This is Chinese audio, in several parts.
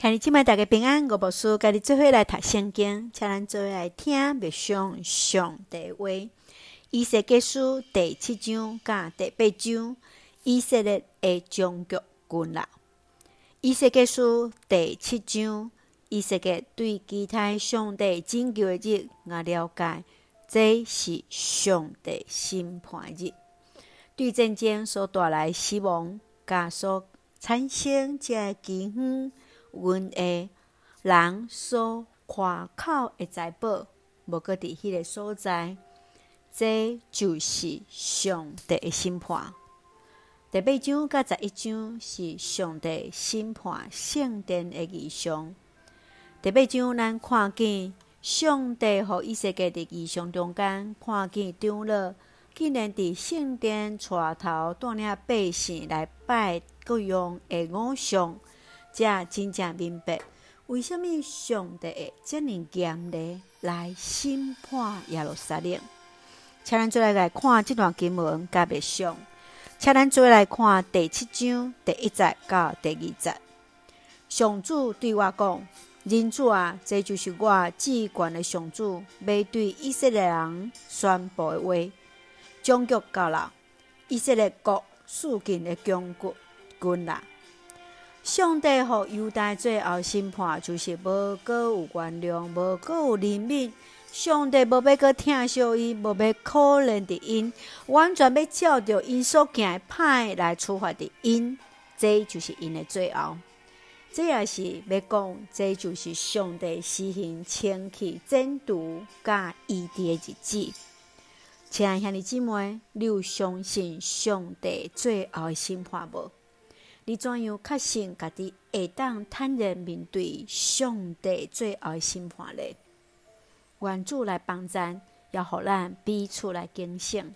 今日今麦大家平安，我无事，家己做伙来读圣经，请咱做伙来听默想上帝话。以西结书第七章甲第八章，以色列的终局军老。以西结书第七章，以西结对其他上帝拯救的日，我了解，这是上帝审判日，对战争所带来死亡，甲所产生这饥荒。阮的人所夸口的财宝，无搁伫迄个所在，这就是上帝的审判。第八章甲十一章是上帝审判圣殿的异象。第八章咱看见上帝和以西结伫异象中间，看见长老竟然伫圣殿带头带领百姓来拜各样的偶像。才真正明白，为什么上帝会这么严厉来审判耶路撒冷？请咱做来看这段经文甲默想，请咱做来看第七章第一节到第二节。上主对我讲：“人主啊，这就是我至高的上主要对以色列人宣布的话。终局到了，以色列国属紧的强国军啦。”上帝和犹大最后审判，就是无阁有原谅，无阁有怜悯。上帝无要阁疼惜伊，无要可怜的因，完全要照着因所行的歹来处罚的因。这就是因的最后。这也是要讲，这就是上帝施行清气、剪除、甲医治的日子。亲爱兄弟姊妹，你有相信上帝最后的审判无？你怎样确信家己会当坦然面对上帝最后的审判呢？愿主来帮咱，也互咱彼此来警醒。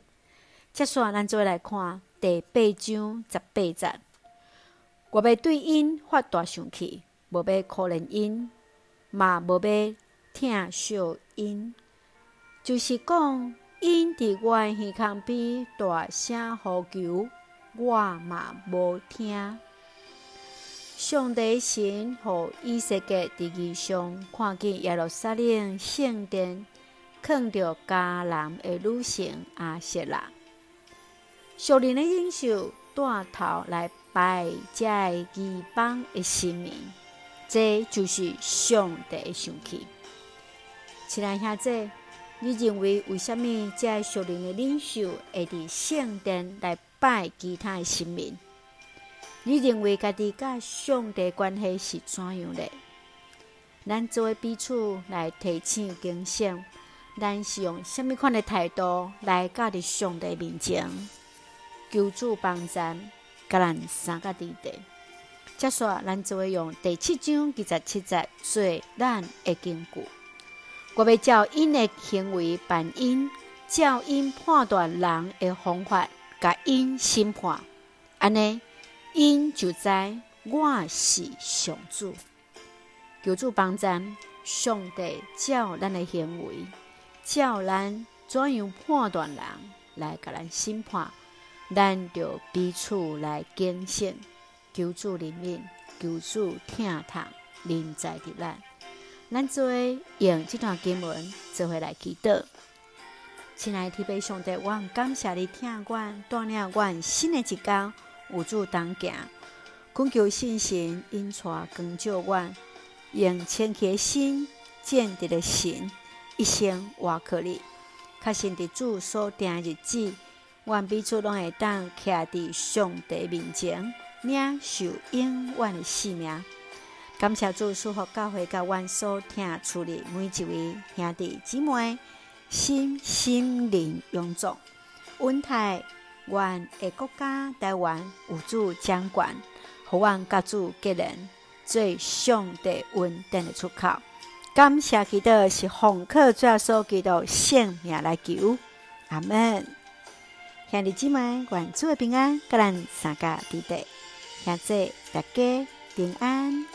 接下，咱做来看第八章十八节。我要对因发大脾气，无要可怜因，嘛无要疼惜因，就是讲因伫我耳孔边大声呼求。我嘛无听，上帝神和以西结伫异象看见耶路撒冷圣殿，藏着迦南的女性亚舍拉，属灵的领袖带头来拜这异邦的神明，这就是上帝的生气。亲爱兄弟，你认为为什么这属灵的领袖会伫圣殿来拜其他的神明，你认为家己甲上帝关系是怎样的？咱作为彼此来提醒警醒，咱是用什么款的态度来家伫上帝面前求助帮助，甲咱三个弟弟。接下，咱就会用第七章二十七节做咱的根据。我要照因的行为办因，照因判断人的方法。甲因审判，安尼因就知我是上主。求主帮咱，上帝照咱的行为，照咱怎样判断人来甲咱审判，咱就彼此来警醒。求主怜悯，求主疼痛，临在的咱，咱做用这段经文做回来祈祷。亲爱的天父上帝，我感谢你听我，锻炼我新的一天，有主同行，恳求圣神引带光照我，用清洁心、坚定的心，一生活靠你。确信伫主所定日子，愿彼此拢会当徛伫上帝面前，领受永远的性命。感谢主赐福教会甲阮所听处理每一位兄弟姊妹。心心灵永驻，稳台湾的国家台湾有主掌管，互阮甲主结连，最上帝稳定的出口。感谢祈祷是奉靠主耶稣基督圣名来求，阿门。兄弟姊妹，愿主的平安，甲咱三个弟弟，现在大家平安。